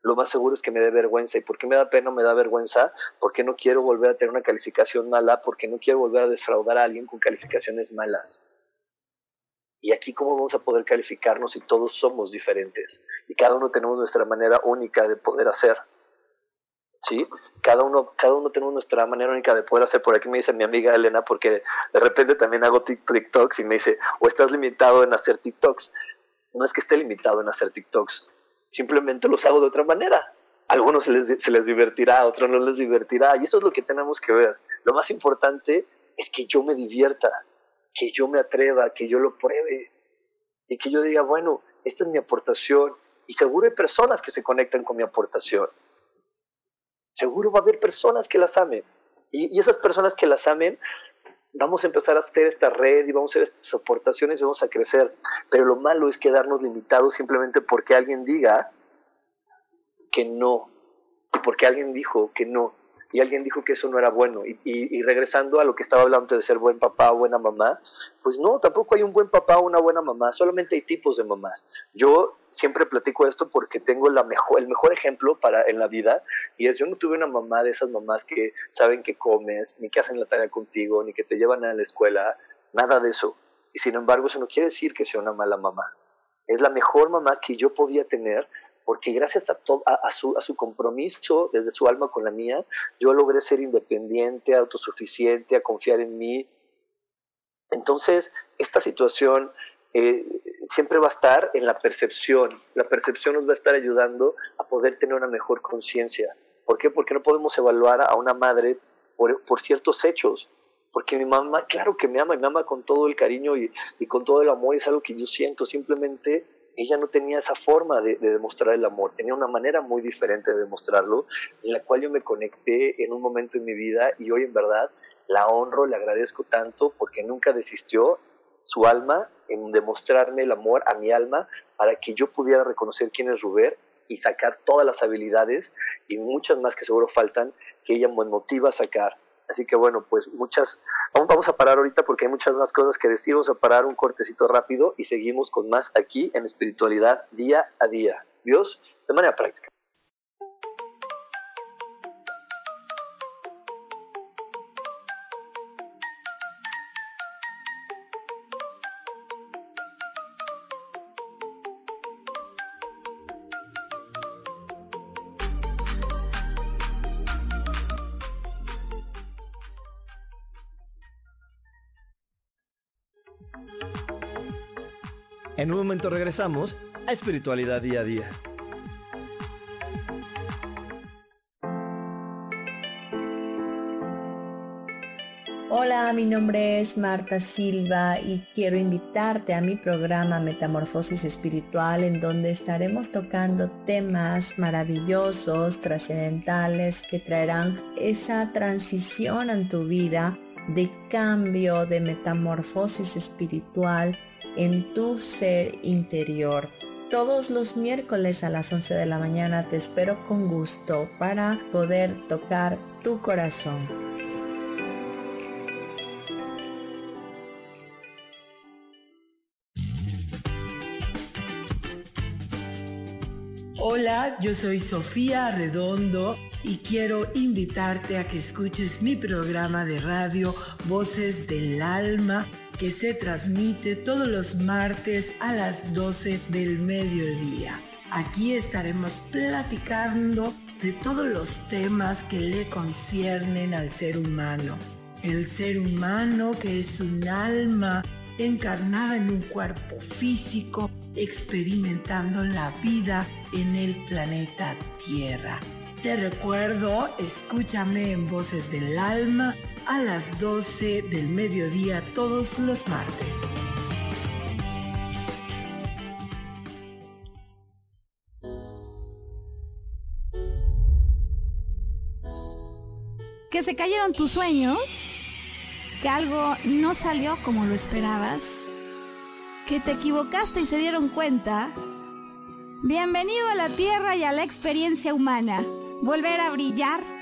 Lo más seguro es que me dé vergüenza. ¿Y por qué me da pena o me da vergüenza? Porque no quiero volver a tener una calificación mala, porque no quiero volver a defraudar a alguien con calificaciones malas. Y aquí cómo vamos a poder calificarnos si todos somos diferentes y cada uno tenemos nuestra manera única de poder hacer. ¿Sí? Cada uno, cada uno tenemos nuestra manera única de poder hacer. Por aquí me dice mi amiga Elena, porque de repente también hago TikToks y me dice, o estás limitado en hacer TikToks. No es que esté limitado en hacer TikToks, simplemente los hago de otra manera. A algunos se les, se les divertirá, a otros no les divertirá, y eso es lo que tenemos que ver. Lo más importante es que yo me divierta, que yo me atreva, que yo lo pruebe, y que yo diga, bueno, esta es mi aportación, y seguro hay personas que se conectan con mi aportación. Seguro va a haber personas que las amen. Y, esas personas que las amen, vamos a empezar a hacer esta red y vamos a hacer estas aportaciones y vamos a crecer. Pero lo malo es quedarnos limitados simplemente porque alguien diga que no, y porque alguien dijo que no, y alguien dijo que eso no era bueno. Y, regresando a lo que estaba hablando de ser buen papá o buena mamá, pues no, tampoco hay un buen papá o una buena mamá, solamente hay tipos de mamás. Yo siempre platico esto porque tengo el mejor ejemplo para, en la vida, y es yo no tuve una mamá de esas mamás que saben que comes, ni que hacen la tarea contigo, ni que te llevan a la escuela, nada de eso. Y sin embargo, eso no quiere decir que sea una mala mamá. Es la mejor mamá que yo podía tener porque gracias a, a, su, a su compromiso desde su alma con la mía, yo logré ser independiente, autosuficiente, a confiar en mí. Entonces, esta situación eh, siempre va a estar en la percepción. La percepción nos va a estar ayudando a poder tener una mejor conciencia. ¿Por qué? Porque no podemos evaluar a una madre por, por, ciertos hechos. Porque mi mamá, claro que me ama, me ama con todo el cariño y, y con todo el amor, es algo que yo siento. Simplemente ella no tenía esa forma de, demostrar el amor, tenía una manera muy diferente de demostrarlo, en la cual yo me conecté en un momento en mi vida y hoy en verdad la honro, le agradezco tanto porque nunca desistió su alma en demostrarme el amor a mi alma para que yo pudiera reconocer quién es Ruber y sacar todas las habilidades y muchas más que seguro faltan que ella me motiva a sacar Así que bueno, pues muchas, vamos a parar ahorita porque hay muchas más cosas que decir, vamos a parar un cortecito rápido y seguimos con más aquí en espiritualidad día a día. Dios, de manera práctica.
Regresamos a Espiritualidad Día a Día.
Hola, mi nombre es Marta Silva y quiero invitarte a mi programa Metamorfosis Espiritual en donde estaremos tocando temas maravillosos, trascendentales que traerán esa transición en tu vida de cambio, de metamorfosis espiritual en tu ser interior. Todos los miércoles a las 11 de la mañana te espero con gusto para poder tocar tu corazón.
Hola, yo soy Sofía Redondo y quiero invitarte a que escuches mi programa de radio Voces del Alma que se transmite todos los martes a las 12 del mediodía. Aquí estaremos platicando de todos los temas que le conciernen al ser humano. El ser humano que es un alma encarnada en un cuerpo físico, experimentando la vida en el planeta Tierra. Te recuerdo, escúchame en Voces del Alma a las 12 del mediodía todos los martes.
Que se cayeron tus sueños, que algo no salió como lo esperabas, que te equivocaste y se dieron cuenta. Bienvenido a la Tierra y a la experiencia humana. Volver a brillar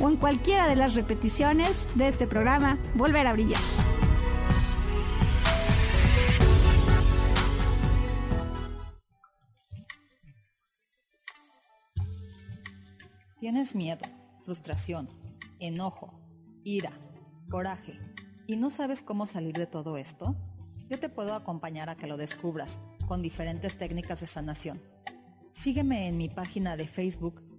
o en cualquiera de las repeticiones de este programa Volver a Brillar.
¿Tienes miedo, frustración, enojo, ira, coraje y no sabes cómo salir de todo esto? Yo te puedo acompañar a que lo descubras con diferentes técnicas de sanación. Sígueme en mi página de Facebook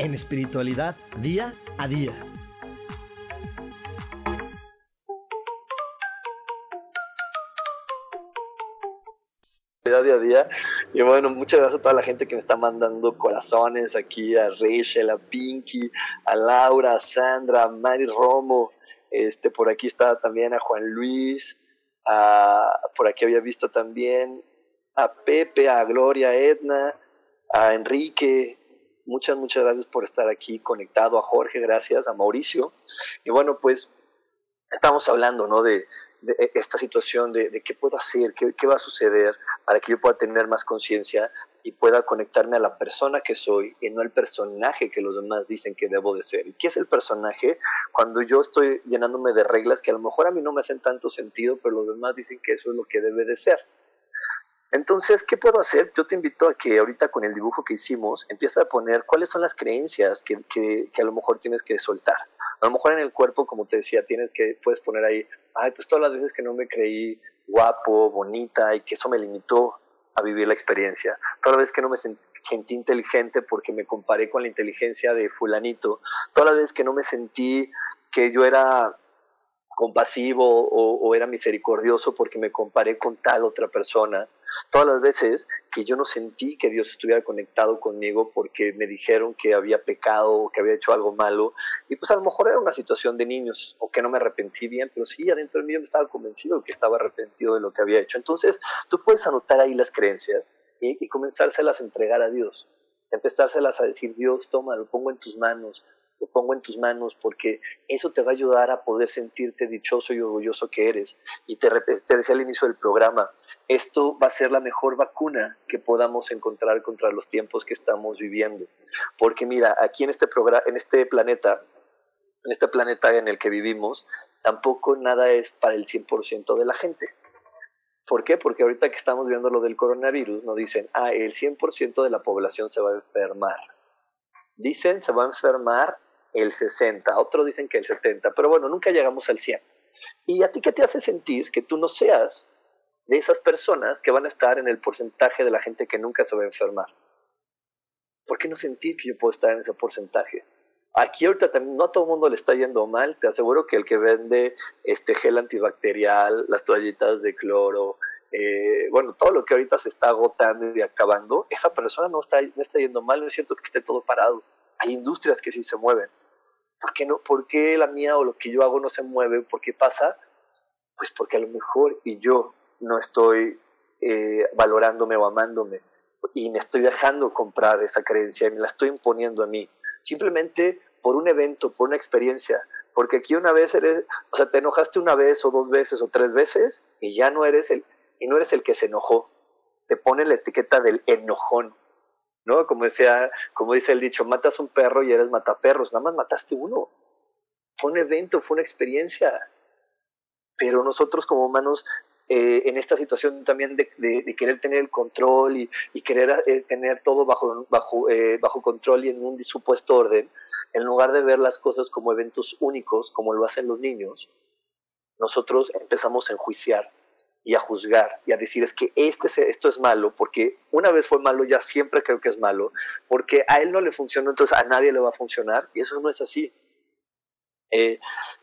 en espiritualidad día a día.
día a día. Y bueno, muchas gracias a toda la gente que me está mandando corazones aquí, a Rachel, a Pinky, a Laura, a Sandra, a Mari Romo, este, por aquí está también a Juan Luis, a, por aquí había visto también a Pepe, a Gloria, a Edna, a Enrique, muchas, muchas gracias por estar aquí conectado, a Jorge, gracias, a Mauricio. Y bueno, pues estamos hablando, ¿no? De, esta situación de, de, qué puedo hacer, qué, qué, va a suceder para que yo pueda tener más conciencia y pueda conectarme a la persona que soy y no al personaje que los demás dicen que debo de ser. ¿Y qué es el personaje? Cuando yo estoy llenándome de reglas que a lo mejor a mí no me hacen tanto sentido, pero los demás dicen que eso es lo que debe de ser. Entonces, ¿qué puedo hacer? Yo te invito a que ahorita con el dibujo que hicimos, empieza a poner cuáles son las creencias que, que, a lo mejor tienes que soltar. A lo mejor en el cuerpo, como te decía, tienes que, puedes poner ahí, ay, pues todas las veces que no me creí guapo, bonita y que eso me limitó a vivir la experiencia. Todas las veces que no me sentí inteligente porque me comparé con la inteligencia de fulanito. Todas las veces que no me sentí que yo era compasivo o, o era misericordioso porque me comparé con tal otra persona todas las veces que yo no sentí que Dios estuviera conectado conmigo porque me dijeron que había pecado o que había hecho algo malo, y pues a lo mejor era una situación de niños o que no me arrepentí bien, pero sí, adentro de mí yo me estaba convencido de que estaba arrepentido de lo que había hecho. Entonces, tú puedes anotar ahí las creencias y, comenzárselas a entregar a Dios, empezárselas a decir, Dios, toma, lo pongo en tus manos, lo pongo en tus manos porque eso te va a ayudar a poder sentirte dichoso y orgulloso que eres. Y te, te decía al inicio del programa, esto va a ser la mejor vacuna que podamos encontrar contra los tiempos que estamos viviendo. Porque mira, aquí en este, en este planeta, en este planeta en el que vivimos, tampoco nada es para el 100% de la gente. ¿Por qué? Porque ahorita que estamos viendo lo del coronavirus, nos dicen, ah, el 100% de la población se va a enfermar. Dicen, se va a enfermar el 60, otros dicen que el 70, pero bueno, nunca llegamos al 100. ¿Y a ti qué te hace sentir que tú no seas de esas personas que van a estar en el porcentaje de la gente que nunca se va a enfermar? ¿Por qué no sentir que yo puedo estar en ese porcentaje? Aquí ahorita también, no a todo el mundo le está yendo mal, te aseguro que el que vende este gel antibacterial, las toallitas de cloro, eh, bueno, todo lo que ahorita se está agotando y acabando, esa persona no está, no está yendo mal, no es cierto que esté todo parado. Hay industrias que sí se mueven. ¿Por qué, no, ¿Por qué la mía o lo que yo hago no se mueve? ¿Por qué pasa? Pues porque a lo mejor y yo no estoy eh, valorándome o amándome y me estoy dejando comprar esa creencia y me la estoy imponiendo a mí. Simplemente por un evento, por una experiencia. Porque aquí una vez eres, o sea, te enojaste una vez o dos veces o tres veces y ya no eres el, y no eres el que se enojó. Te pone la etiqueta del enojón. ¿no? Como, decía, como dice el dicho, matas un perro y eres mataperros, nada más mataste uno. Fue un evento, fue una experiencia. Pero nosotros como humanos, eh, en esta situación también de, querer tener el control y, y querer eh, tener todo bajo, bajo, eh, bajo control y en un supuesto orden, en lugar de ver las cosas como eventos únicos, como lo hacen los niños, nosotros empezamos a enjuiciar y a juzgar y a decir es que este, esto es malo, porque una vez fue malo, ya siempre creo que es malo, porque a él no le funcionó, entonces a nadie le va a funcionar, y eso no es así. Eh,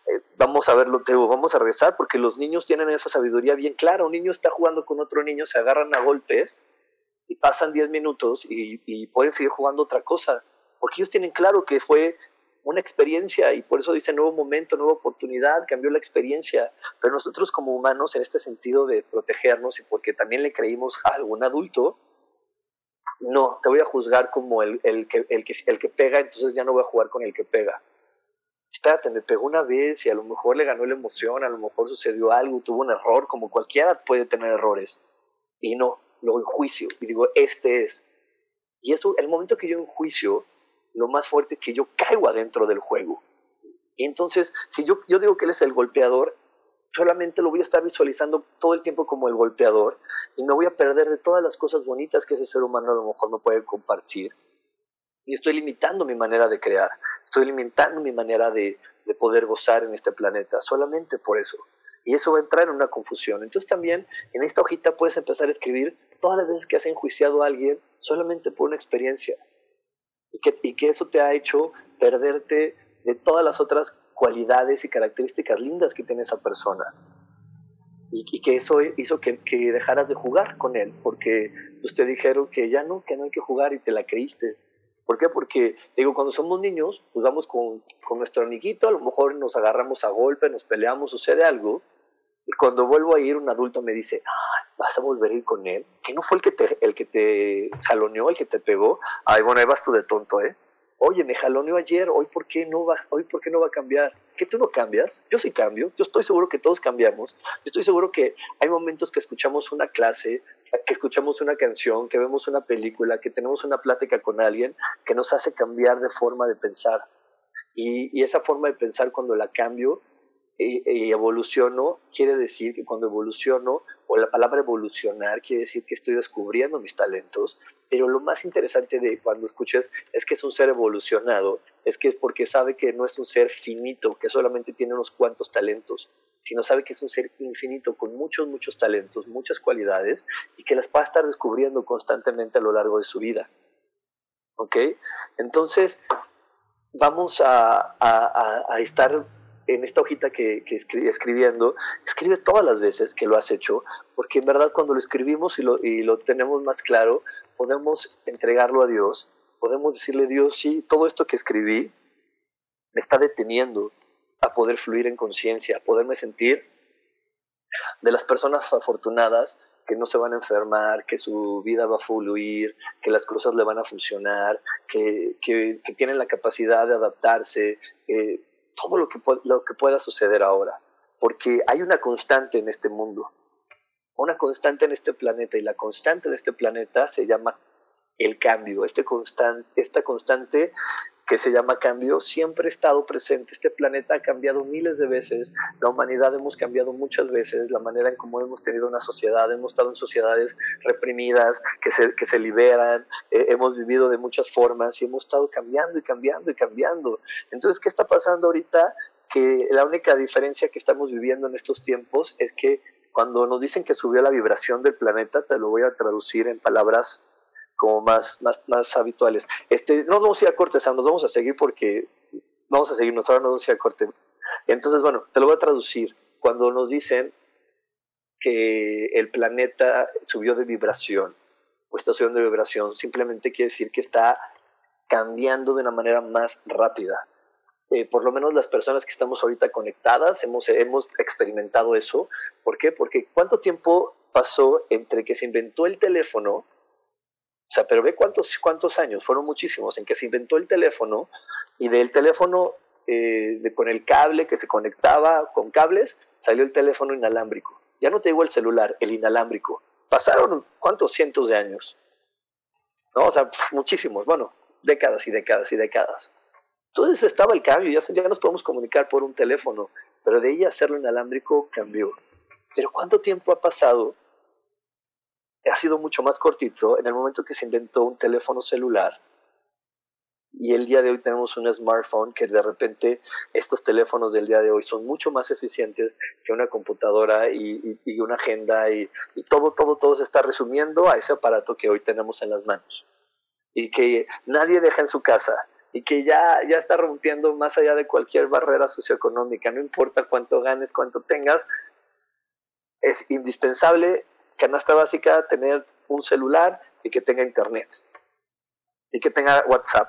eh, vamos a verlo, Teo, vamos a regresar, porque los niños tienen esa sabiduría bien clara. Un niño está jugando con otro niño, se agarran a golpes y pasan 10 minutos y, pueden seguir jugando otra cosa, porque ellos tienen claro que fue una experiencia y por eso dice nuevo momento, nueva oportunidad, cambió la experiencia. Pero nosotros como humanos, en este sentido de protegernos y porque también le creímos a algún adulto, No, te voy a juzgar como el, el, que, el, que, el que pega, entonces ya no voy a jugar con el que pega. Espérate, me pegó una vez y a lo mejor le ganó la emoción, a lo mejor sucedió algo, tuvo un error, como cualquiera puede tener errores. Y no, lo enjuicio y digo, este es. Y eso, el momento que yo enjuicio, lo más fuerte es que yo caigo adentro del juego. Y entonces, si yo, yo digo que él es el golpeador, solamente lo voy a estar visualizando todo el tiempo como el golpeador y me voy a perder de todas las cosas bonitas que ese ser humano a lo mejor no puede compartir. Y estoy limitando mi manera de crear, estoy limitando mi manera de, de poder gozar en este planeta, solamente por eso. Y eso va a entrar en una confusión. Entonces también en esta hojita puedes empezar a escribir todas las veces que has enjuiciado a alguien solamente por una experiencia. Y que, eso te ha hecho perderte de todas las otras cualidades y características lindas que tiene esa persona. Y, que eso hizo que, que, dejaras de jugar con él, porque pues te dijeron que ya no, que no hay que jugar y te la creíste. ¿Por qué? Porque, digo, cuando somos niños, jugamos con, con nuestro amiguito, a lo mejor nos agarramos a golpe, nos peleamos, sucede algo, y cuando vuelvo a ir, un adulto me dice, ¿vas a volver a ir con él? ¿Que no fue el que te, el que te jaloneó, el que te pegó? Ay, bueno, ahí vas tú de tonto, ¿eh? Oye, me jaloneó ayer, hoy por qué no va, hoy por qué no va a cambiar? ¿Que tú no cambias? Yo sí cambio, yo estoy seguro que todos cambiamos. Yo estoy seguro que hay momentos que escuchamos una clase, que escuchamos una canción, que vemos una película, que tenemos una plática con alguien que nos hace cambiar de forma de pensar. Y, y esa forma de pensar cuando la cambio y, y evoluciono, quiere decir que cuando evoluciono, o la palabra evolucionar quiere decir que estoy descubriendo mis talentos, pero lo más interesante de cuando escuches es que es un ser evolucionado, es que es porque sabe que no es un ser finito, que solamente tiene unos cuantos talentos, sino sabe que es un ser infinito con muchos, muchos talentos, muchas cualidades y que las va a estar descubriendo constantemente a lo largo de su vida. ¿Ok? Entonces, vamos a, a, a estar en esta hojita que, que escribiendo, escribe todas las veces que lo has hecho, porque en verdad cuando lo escribimos y lo, y lo tenemos más claro, podemos entregarlo a Dios, podemos decirle, Dios, sí, todo esto que escribí me está deteniendo a poder fluir en conciencia, a poderme sentir de las personas afortunadas que no se van a enfermar, que su vida va a fluir, que las cosas le van a funcionar, que, que, tienen la capacidad de adaptarse, eh, todo lo que, lo que pueda suceder ahora, porque hay una constante en este mundo, una constante en este planeta, y la constante de este planeta se llama el cambio, este constante, esta constante que se llama cambio siempre ha estado presente. Este planeta ha cambiado miles de veces, la humanidad hemos cambiado muchas veces, la manera en cómo hemos tenido una sociedad, hemos estado en sociedades reprimidas, que se, que se liberan, eh, hemos vivido de muchas formas y hemos estado cambiando y cambiando y cambiando. Entonces, ¿qué está pasando ahorita? Que la única diferencia que estamos viviendo en estos tiempos es que cuando nos dicen que subió la vibración del planeta, te lo voy a traducir en palabras como más, más, más habituales. Este, no vamos a ir a corte, Sam, nos vamos a seguir porque vamos a seguirnos, ahora nos vamos a ir a corte. Entonces, bueno, te lo voy a traducir. Cuando nos dicen que el planeta subió de vibración o está subiendo de vibración, simplemente quiere decir que está cambiando de una manera más rápida. Eh, por lo menos las personas que estamos ahorita conectadas hemos, hemos experimentado eso. ¿Por qué? Porque ¿cuánto tiempo pasó entre que se inventó el teléfono o sea, pero ve cuántos, cuántos años, fueron muchísimos, en que se inventó el teléfono y del teléfono eh, con el cable que se conectaba con cables, salió el teléfono inalámbrico. Ya no te digo el celular, el inalámbrico. Pasaron cuántos cientos de años. ¿No? O sea, muchísimos, bueno, décadas y décadas y décadas. Entonces estaba el cambio, ya, nos podemos comunicar por un teléfono, pero de ahí hacerlo inalámbrico cambió. Pero ¿cuánto tiempo ha pasado ha sido mucho más cortito en el momento que se inventó un teléfono celular y el día de hoy tenemos un smartphone que de repente estos teléfonos del día de hoy son mucho más eficientes que una computadora y, una agenda y, todo, todo, todo se está resumiendo a ese aparato que hoy tenemos en las manos y que nadie deja en su casa y que ya, ya está rompiendo más allá de cualquier barrera socioeconómica, no importa cuánto ganes, cuánto tengas, es indispensable canasta básica, tener un celular y que tenga internet. Y que tenga WhatsApp.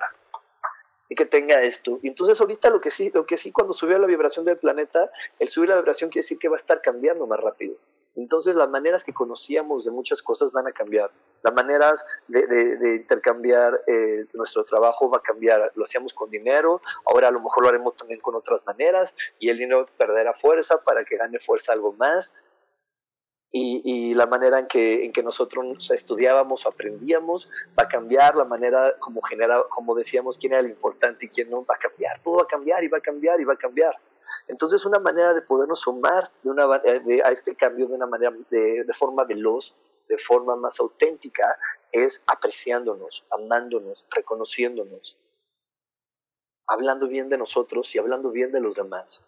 Y que tenga esto. Entonces ahorita lo que sí, lo que sí cuando subió la vibración del planeta, el subir la vibración quiere decir que va a estar cambiando más rápido. Entonces las maneras que conocíamos de muchas cosas van a cambiar. Las maneras de, intercambiar eh, nuestro trabajo va a cambiar. Lo hacíamos con dinero, ahora a lo mejor lo haremos también con otras maneras y el dinero perderá fuerza para que gane fuerza algo más. Y, la manera en que, nosotros estudiábamos o aprendíamos va a cambiar, la manera como, genera, como decíamos quién era el importante y quién no, va a cambiar, todo va a cambiar y va a cambiar y va a cambiar. Entonces, una manera de podernos sumar de, a este cambio de una manera de, de forma veloz, de forma más auténtica, es apreciándonos, amándonos, reconociéndonos, hablando bien de nosotros y hablando bien de los demás,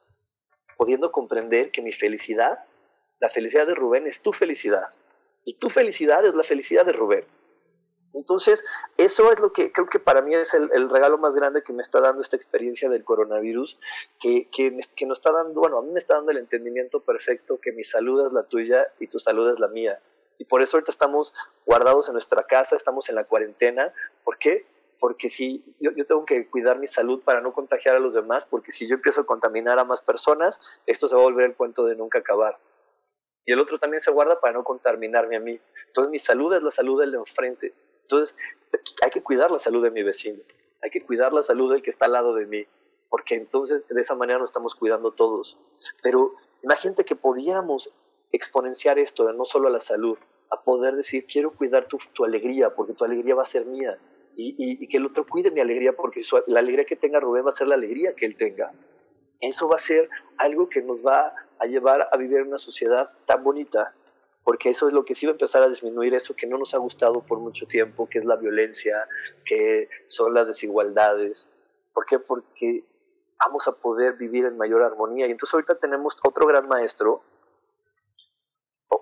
pudiendo comprender que mi felicidad, la felicidad de Rubén es tu felicidad y tu felicidad es la felicidad de Rubén. Entonces, eso es lo que creo que para mí es el, regalo más grande que me está dando esta experiencia del coronavirus, que, que, nos está dando, bueno, a mí me está dando el entendimiento perfecto que mi salud es la tuya y tu salud es la mía. Y por eso ahorita estamos guardados en nuestra casa, estamos en la cuarentena. ¿Por qué? Porque si yo, yo tengo que cuidar mi salud para no contagiar a los demás, porque si yo empiezo a contaminar a más personas, esto se va a volver el cuento de nunca acabar y el otro también se guarda para no contaminarme a mí. Entonces mi salud es la salud del de enfrente. Entonces, hay que cuidar la salud de mi vecino, hay que cuidar la salud del que está al lado de mí, porque entonces de esa manera nos estamos cuidando todos. Pero imagínate que pudiéramos exponenciar esto de no solo a la salud, a poder decir, quiero cuidar tu, alegría, porque tu alegría va a ser mía, y, que el otro cuide mi alegría, porque la alegría que tenga Rubén va a ser la alegría que él tenga. Eso va a ser algo que nos va a llevar a vivir en una sociedad tan bonita, porque eso es lo que sí va a empezar a disminuir eso que no nos ha gustado por mucho tiempo, que es la violencia, que son las desigualdades. ¿Por qué? Porque vamos a poder vivir en mayor armonía. Y entonces ahorita tenemos otro gran maestro,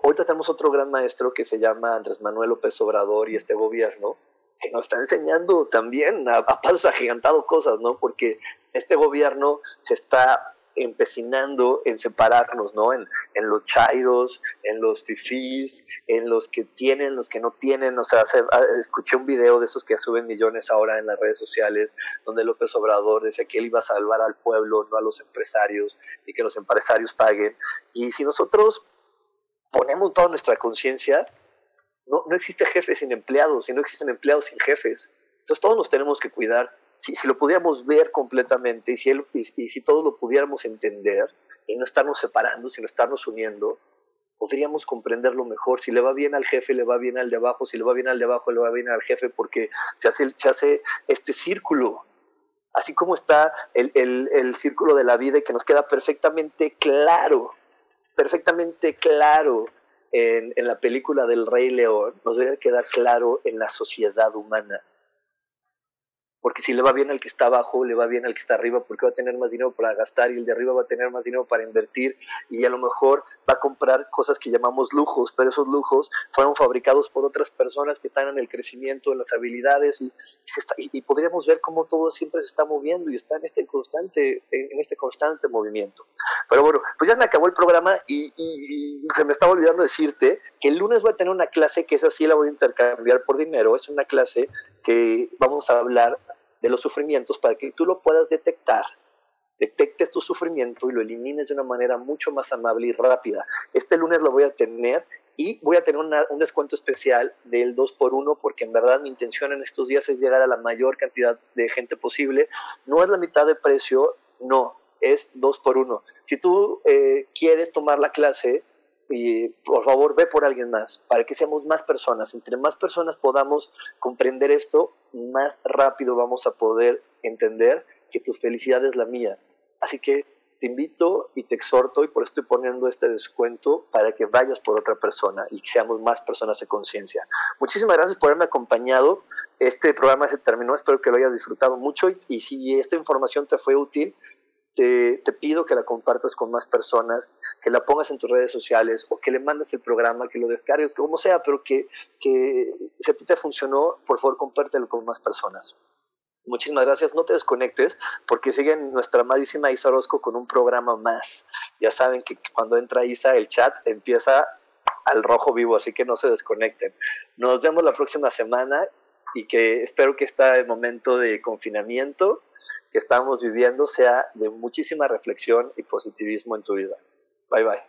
ahorita tenemos otro gran maestro que se llama Andrés Manuel López Obrador y este gobierno, que nos está enseñando también a, a pasos agigantados cosas, ¿no? Porque este gobierno se está empecinando en separarnos, ¿no? En, los chairos, en los fifís, en los que tienen, los que no tienen. O sea, ah, escuché un video de esos que suben millones ahora en las redes sociales, donde López Obrador decía que él iba a salvar al pueblo, no a los empresarios, y que los empresarios paguen. Y si nosotros ponemos toda nuestra conciencia, no, no existe jefe sin empleados, y no existen empleados sin jefes. Entonces todos nos tenemos que cuidar si, lo pudiéramos ver completamente y si, si todos lo pudiéramos entender y no estarnos separando, sino estarnos uniendo, podríamos comprenderlo mejor. Si le va bien al jefe, le va bien al de abajo, si le va bien al de abajo, le va bien al jefe, porque se hace, este círculo. Así como está el círculo de la vida y que nos queda perfectamente claro, perfectamente claro en, en la película del Rey León, nos debe quedar claro en la sociedad humana porque si le va bien al que está abajo, le va bien al que está arriba, porque va a tener más dinero para gastar y el de arriba va a tener más dinero para invertir y a lo mejor va a comprar cosas que llamamos lujos, pero esos lujos fueron fabricados por otras personas que están en el crecimiento, en las habilidades y, y, podríamos ver cómo todo siempre se está moviendo y está en este constante, en este constante movimiento. Pero bueno, pues ya me acabó el programa y, se me estaba olvidando decirte que el lunes voy a tener una clase que es así, la voy a intercambiar por dinero, es una clase que vamos a hablar de los sufrimientos para que tú lo puedas detectar, detectes tu sufrimiento y lo elimines de una manera mucho más amable y rápida. Este lunes lo voy a tener y voy a tener un descuento especial del 2 por 1 porque en verdad mi intención en estos días es llegar a la mayor cantidad de gente posible. No es la mitad de precio, no, es 2 por 1. Si tú eh, quieres tomar la clase, y por favor ve por alguien más, para que seamos más personas. Entre más personas podamos comprender esto, más rápido vamos a poder entender que tu felicidad es la mía. Así que te invito y te exhorto, y por eso estoy poniendo este descuento, para que vayas por otra persona y que seamos más personas de conciencia. Muchísimas gracias por haberme acompañado. Este programa se terminó, espero que lo hayas disfrutado mucho y, y si esta información te fue útil, te, pido que la compartas con más personas, que la pongas en tus redes sociales o que le mandes el programa, que lo descargues, como sea, pero que, que si a ti te funcionó, por favor compártelo con más personas. Muchísimas gracias, no te desconectes porque siguen nuestra amadísima Isa Orozco con un programa más. Ya saben que cuando entra Isa el chat empieza al rojo vivo, así que no se desconecten. Nos vemos la próxima semana y que espero que este momento de confinamiento que estamos viviendo sea de muchísima reflexión y positivismo en tu vida. Bye bye.